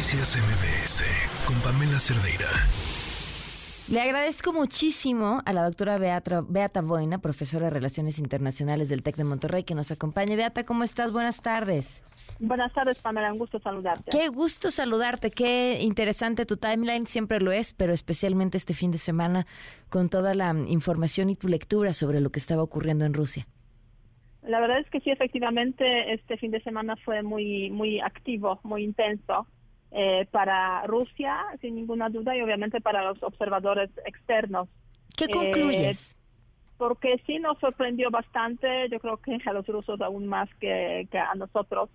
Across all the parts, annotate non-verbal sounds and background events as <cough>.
Noticias MBS con Pamela Cerdeira. Le agradezco muchísimo a la doctora Beata, Beata Boina, profesora de Relaciones Internacionales del TEC de Monterrey, que nos acompañe. Beata, ¿cómo estás? Buenas tardes. Buenas tardes, Pamela. Un gusto saludarte. Qué gusto saludarte. Qué interesante tu timeline. Siempre lo es, pero especialmente este fin de semana con toda la información y tu lectura sobre lo que estaba ocurriendo en Rusia. La verdad es que sí, efectivamente, este fin de semana fue muy, muy activo, muy intenso. Eh, para Rusia, sin ninguna duda, y obviamente para los observadores externos. ¿Qué eh, concluyes? porque sí nos sorprendió bastante, yo creo que a los rusos aún más que, a nosotros.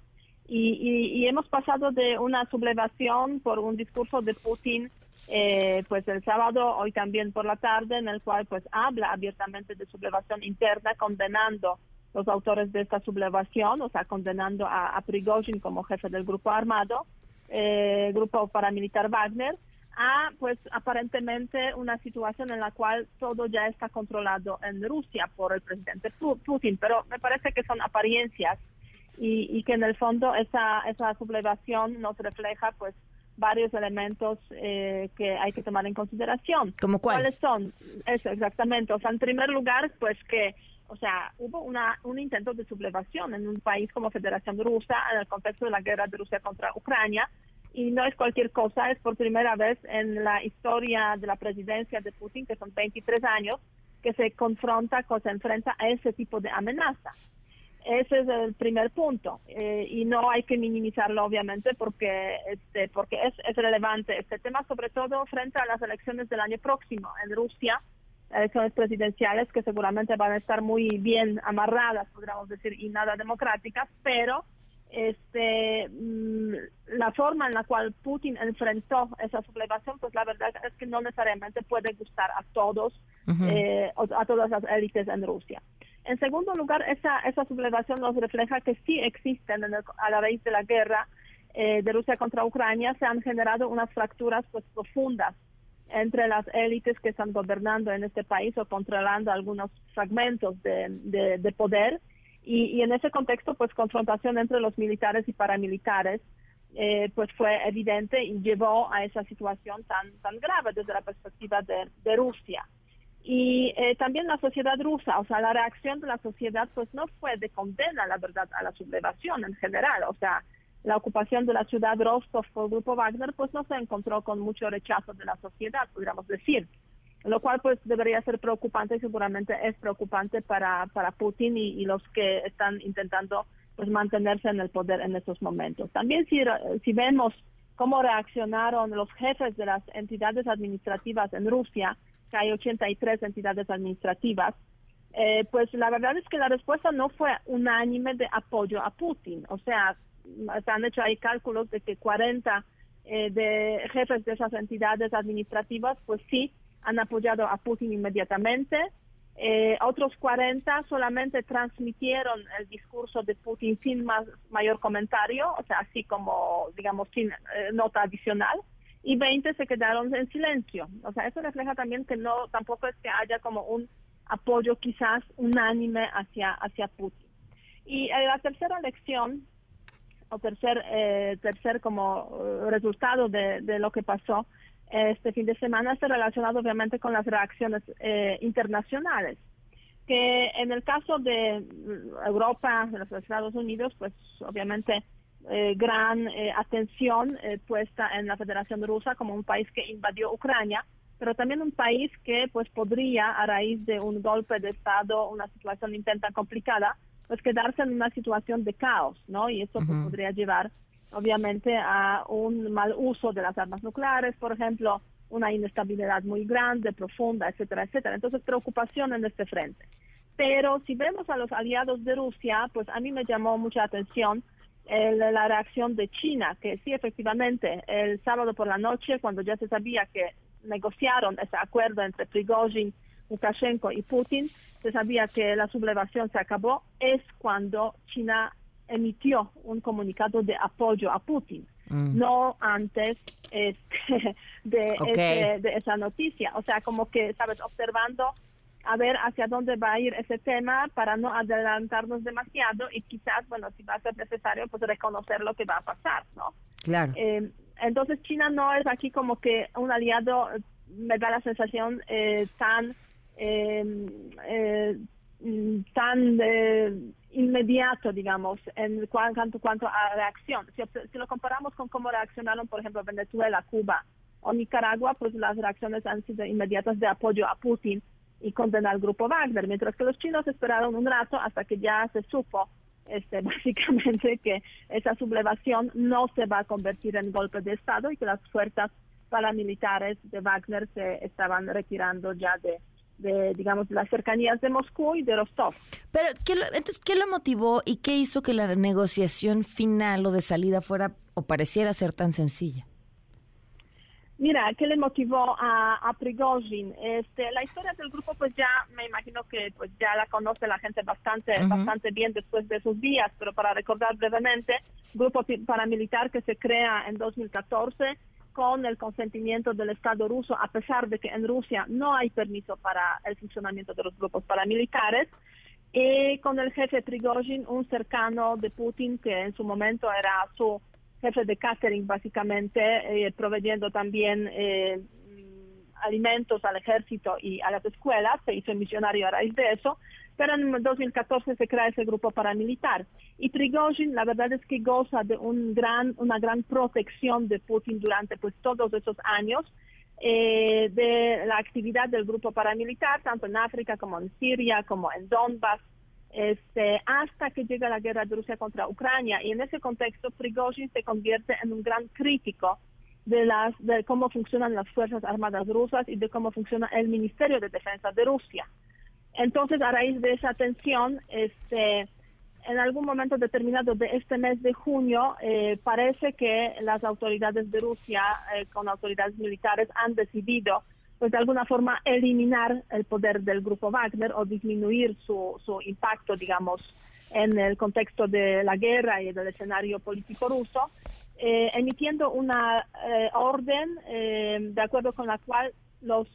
Y, hemos pasado de una sublevación por un discurso de Putin, eh, pues el sábado, hoy también por la tarde, en el cual pues habla abiertamente de sublevación interna, condenando los autores de esta sublevación, o sea, condenando a, a Prigozhin como jefe del grupo armado, eh, grupo paramilitar Wagner, a pues aparentemente una situación en la cual todo ya está controlado en Rusia por el presidente Putin, pero me parece que son apariencias y, que en el fondo esa, esa sublevación nos refleja pues varios elementos eh, que hay que tomar en consideración. ¿Como cuáles? son? Eso, exactamente. O sea, en primer lugar, pues que o sea, hubo una, un intento de sublevación en un país como Federación Rusa en el contexto de la guerra de Rusia contra Ucrania. Y no es cualquier cosa, es por primera vez en la historia de la presidencia de Putin, que son 23 años, que se confronta, que se enfrenta a ese tipo de amenaza. Ese es el primer punto eh, y no hay que minimizarlo obviamente porque este porque es, es relevante este tema sobre todo frente a las elecciones del año próximo en Rusia elecciones presidenciales que seguramente van a estar muy bien amarradas, podríamos decir, y nada democráticas, pero este mm, la forma en la cual Putin enfrentó esa sublevación, pues la verdad es que no necesariamente puede gustar a todos, eh, a todas las élites en Rusia. En segundo lugar, esa, esa sublevación nos refleja que sí existen a la raíz de la guerra eh, de Rusia contra Ucrania, se han generado unas fracturas pues profundas entre las élites que están gobernando en este país o controlando algunos fragmentos de, de, poder. Y, en ese contexto, pues confrontación entre los militares y paramilitares, eh, pues fue evidente y llevó a esa situación tan, tan grave desde la perspectiva de, de Rusia. Y eh, también la sociedad rusa, o sea, la reacción de la sociedad, pues no fue de condena, la verdad, a la sublevación en general, o sea, la ocupación de la ciudad Rostov por el grupo Wagner, pues no se encontró con mucho rechazo de la sociedad, podríamos decir. Lo cual pues debería ser preocupante y seguramente es preocupante para, para Putin y, los que están intentando pues mantenerse en el poder en estos momentos. También si, si vemos cómo reaccionaron los jefes de las entidades administrativas en Rusia, que hay 83 entidades administrativas, eh, pues la verdad es que la respuesta no fue unánime de apoyo a Putin. O sea, se han hecho ahí cálculos de que 40 eh, de jefes de esas entidades administrativas, pues sí, han apoyado a Putin inmediatamente. Eh, otros 40 solamente transmitieron el discurso de Putin sin más, mayor comentario, o sea, así como, digamos, sin eh, nota adicional, y 20 se quedaron en silencio. O sea, eso refleja también que no, tampoco es que haya como un apoyo quizás unánime hacia, hacia Putin. Y la tercera lección o tercer, eh, tercer como eh, resultado de, lo que pasó este fin de semana está relacionado obviamente con las reacciones eh, internacionales que en el caso de Europa, de los Estados Unidos, pues obviamente gran atención puesta en la Federación Rusa como un país que invadió Ucrania, pero también un país que pues podría a raíz de un golpe de Estado, una situación intenta complicada, pues quedarse en una situación de caos, ¿no? Y eso pues, podría llevar, obviamente, a un mal uso de las armas nucleares, por ejemplo, una inestabilidad muy grande, profunda, etcétera, etcétera. Entonces, preocupación en este frente. Pero si vemos a los aliados de Rusia, pues a mí me llamó mucha atención la reacción de China, que sí, efectivamente, el sábado por la noche, cuando ya se sabía que negociaron ese acuerdo entre Prigozhin Lukashenko y Putin, se sabía que la sublevación se acabó, es cuando China emitió un comunicado de apoyo a Putin, mm. no antes este, <laughs> de, de, esa noticia. O sea, como que, ¿sabes? Observando a ver hacia dónde va a ir ese tema para no adelantarnos demasiado y quizás, bueno, si va a ser necesario, pues reconocer lo que va a pasar, ¿no? Claro. Eh, entonces China no es aquí como que un aliado, me da la sensación eh, tan tan inmediato, digamos, en cuanto, cuanto a reacción. Si, lo comparamos con cómo reaccionaron, por ejemplo, Venezuela, Cuba o Nicaragua, pues las reacciones han sido inmediatas de apoyo a Putin y condenar al grupo Wagner, mientras que los chinos esperaron un rato hasta que ya se supo este, <laughs> básicamente que esa sublevación no se va a convertir en golpe de Estado y que las fuerzas paramilitares de Wagner se estaban retirando ya de, de digamos, las cercanías de Moscú y de Rostov. Pero, ¿qué lo, entonces, ¿qué lo motivó y qué hizo que la negociación final o de salida fuera o pareciera ser tan sencilla? Mira, ¿qué le motivó a, a Prigozhin? Este, la historia del grupo, pues ya me imagino que pues ya la conoce la gente bastante, bastante bien después de sus días, pero para recordar brevemente, grupo paramilitar que se crea en 2014 con el consentimiento del Estado ruso, a pesar de que en Rusia no hay permiso para el funcionamiento de los grupos paramilitares, y con el jefe Prigozhin, un cercano de Putin que en su momento era su jefe de catering básicamente, eh, proveyendo también eh, alimentos al ejército y a las escuelas, se hizo misionario a raíz de eso, pero en 2014 se crea ese grupo paramilitar. Y Prigozhin, la verdad es que goza de un gran, una gran protección de Putin durante pues todos esos años, eh, de la actividad del grupo paramilitar, tanto en África como en Siria, como en Donbass, este, hasta que llega la guerra de Rusia contra Ucrania. Y en ese contexto, Prigozhin se convierte en un gran crítico de, las, de cómo funcionan las Fuerzas Armadas rusas y de cómo funciona el Ministerio de Defensa de Rusia. Entonces, a raíz de esa tensión, este, en algún momento determinado de este mes de junio, eh, parece que las autoridades de Rusia, eh, con autoridades militares, han decidido pues de alguna forma eliminar el poder del grupo Wagner o disminuir su, su impacto, digamos, en el contexto de la guerra y del escenario político ruso, eh, emitiendo una eh, orden eh, de acuerdo con la cual los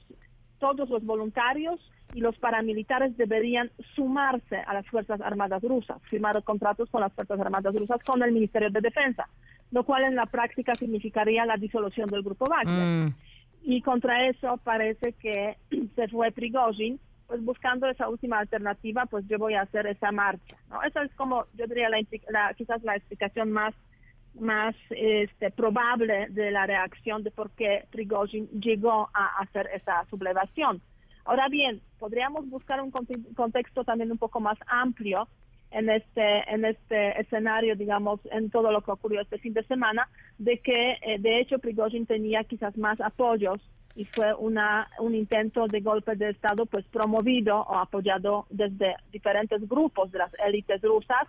todos los voluntarios y los paramilitares deberían sumarse a las Fuerzas Armadas rusas, firmar contratos con las Fuerzas Armadas rusas con el Ministerio de Defensa, lo cual en la práctica significaría la disolución del grupo Wagner. Mm y contra eso parece que <clears throat> se fue Prigozhin, pues buscando esa última alternativa, pues yo voy a hacer esa marcha, ¿no? Esa es como, yo diría, la, quizás la explicación más más este, probable de la reacción de por qué Prigozhin llegó a hacer esa sublevación. Ahora bien, podríamos buscar un contexto también un poco más amplio en este en este escenario, digamos, en todo lo que ocurrió este fin de semana, de que eh, de hecho Prigozhin tenía quizás más apoyos y fue una un intento de golpe de estado pues promovido o apoyado desde diferentes grupos de las élites rusas,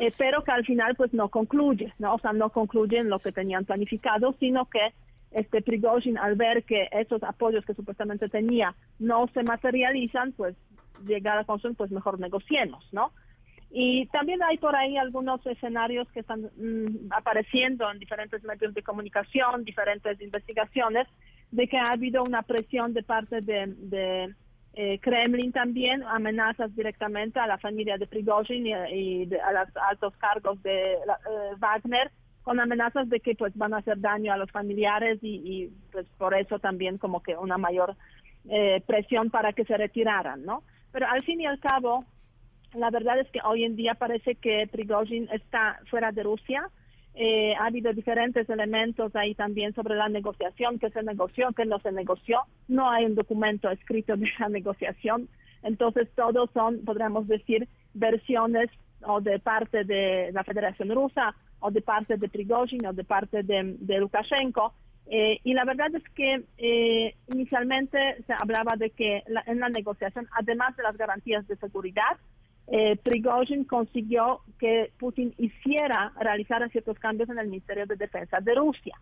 eh, pero que al final pues no concluye, no, o sea, no concluyen lo que tenían planificado, sino que este Prigozhin al ver que esos apoyos que supuestamente tenía no se materializan, pues llega a la conclusión pues mejor negociemos, ¿no? Y también hay por ahí algunos escenarios que están mm, apareciendo en diferentes medios de comunicación, diferentes investigaciones, de que ha habido una presión de parte de, eh, Kremlin también, amenazas directamente a la familia de Prigozhin y, a los altos cargos de eh, Wagner, con amenazas de que pues van a hacer daño a los familiares y, pues por eso también como que una mayor eh, presión para que se retiraran, ¿no? Pero al fin y al cabo, la verdad es que hoy en día parece que Prigozhin está fuera de Rusia. Eh, ha habido diferentes elementos ahí también sobre la negociación, que se negoció, que no se negoció. No hay un documento escrito de la <laughs> negociación. Entonces, todos son, podríamos decir, versiones o de parte de la Federación Rusa, o de parte de Prigozhin, o de parte de, Lukashenko. Eh, y la verdad es que eh, inicialmente se hablaba de que en la negociación, además de las garantías de seguridad, eh, Prigozhin consiguió que Putin hiciera, realizara ciertos cambios en el Ministerio de Defensa de Rusia.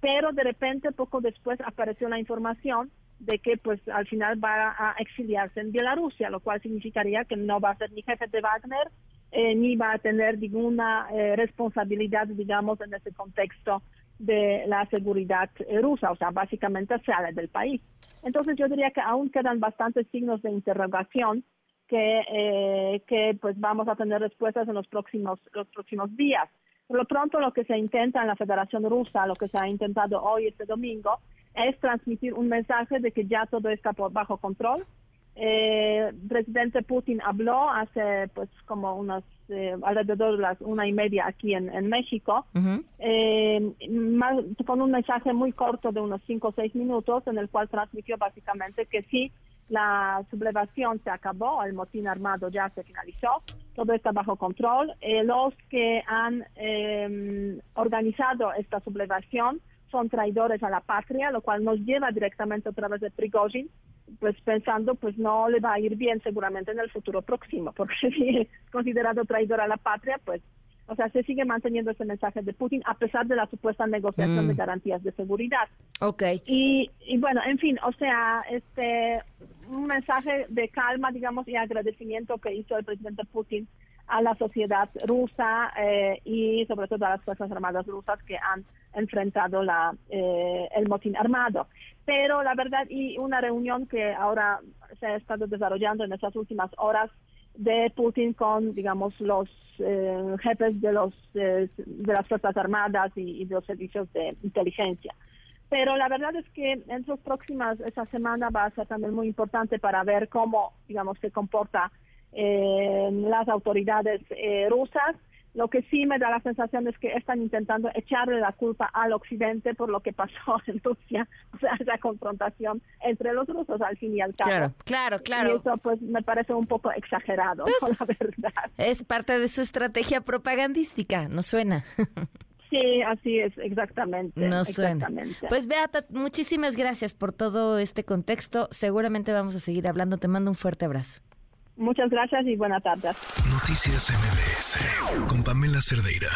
Pero de repente, poco después, apareció la información de que pues al final va a exiliarse en Bielorrusia, lo cual significaría que no va a ser ni jefe de Wagner, eh, ni va a tener ninguna eh, responsabilidad, digamos, en ese contexto de la seguridad eh, rusa, o sea, básicamente sale del país. Entonces yo diría que aún quedan bastantes signos de interrogación que, eh, que pues vamos a tener respuestas en los próximos, los próximos días. Por lo pronto, lo que se intenta en la Federación Rusa, lo que se ha intentado hoy, este domingo, es transmitir un mensaje de que ya todo está bajo control. Eh, el presidente Putin habló hace pues como unos eh, alrededor de las una y media aquí en, México, eh, con un mensaje muy corto de unos cinco o seis minutos en el cual transmitió básicamente que sí, la sublevación se acabó, el motín armado ya se finalizó, todo está bajo control. los que han organizado esta sublevación son traidores a la patria, lo cual nos lleva directamente a través de Prigozhin, pues pensando, pues no le va a ir bien seguramente en el futuro próximo, porque <laughs> si es considerado traidor a la patria, pues, o sea, se sigue manteniendo ese mensaje de Putin a pesar de la supuesta negociación de mm. garantías de seguridad. Ok. Y, y bueno, en fin, o sea, este, un mensaje de calma, digamos, y agradecimiento que hizo el presidente Putin a la sociedad rusa eh, y sobre todo a las Fuerzas Armadas rusas que han enfrentado la, eh, el motín armado. Pero la verdad, y una reunión que ahora se ha estado desarrollando en estas últimas horas de Putin con, digamos, los eh, jefes de, los, de las Fuerzas Armadas y, de los servicios de inteligencia. Pero la verdad es que en las próximas, esa semana va a ser también muy importante para ver cómo, digamos, se comporta eh, las autoridades eh, rusas. Lo que sí me da la sensación es que están intentando echarle la culpa al occidente por lo que pasó <laughs> en Rusia, o sea, esa confrontación entre los rusos al fin y al cabo. Claro, claro, claro. Y eso pues me parece un poco exagerado, pues, <laughs> la verdad. Es parte de su estrategia propagandística, ¿no suena? <laughs> Sí, así es, exactamente. No suena. Pues Beata, muchísimas gracias por todo este contexto. Seguramente vamos a seguir hablando. Te mando un fuerte abrazo. Muchas gracias y buenas tardes. Noticias MBS con Pamela Cerdeira.